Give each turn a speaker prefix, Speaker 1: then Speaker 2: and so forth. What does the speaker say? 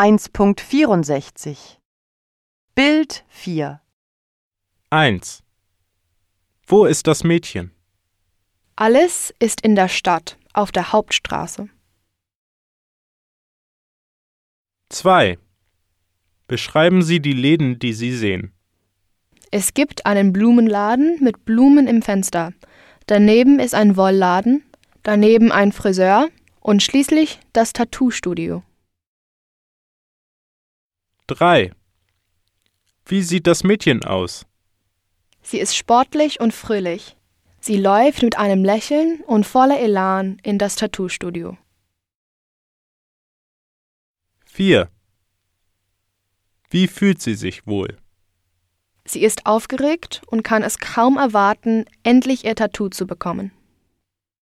Speaker 1: 1.64 Bild 4
Speaker 2: 1. Wo ist das Mädchen?
Speaker 3: Alles ist in der Stadt, auf der Hauptstraße.
Speaker 2: 2. Beschreiben Sie die Läden, die Sie sehen.
Speaker 3: Es gibt einen Blumenladen mit Blumen im Fenster. Daneben ist ein Wollladen, daneben ein Friseur und schließlich das Tattoo-Studio.
Speaker 2: 3. Wie sieht das Mädchen aus?
Speaker 3: Sie ist sportlich und fröhlich. Sie läuft mit einem Lächeln und voller Elan in das Tattoo-Studio.
Speaker 2: 4. Wie fühlt sie sich wohl?
Speaker 3: Sie ist aufgeregt und kann es kaum erwarten, endlich ihr Tattoo zu bekommen.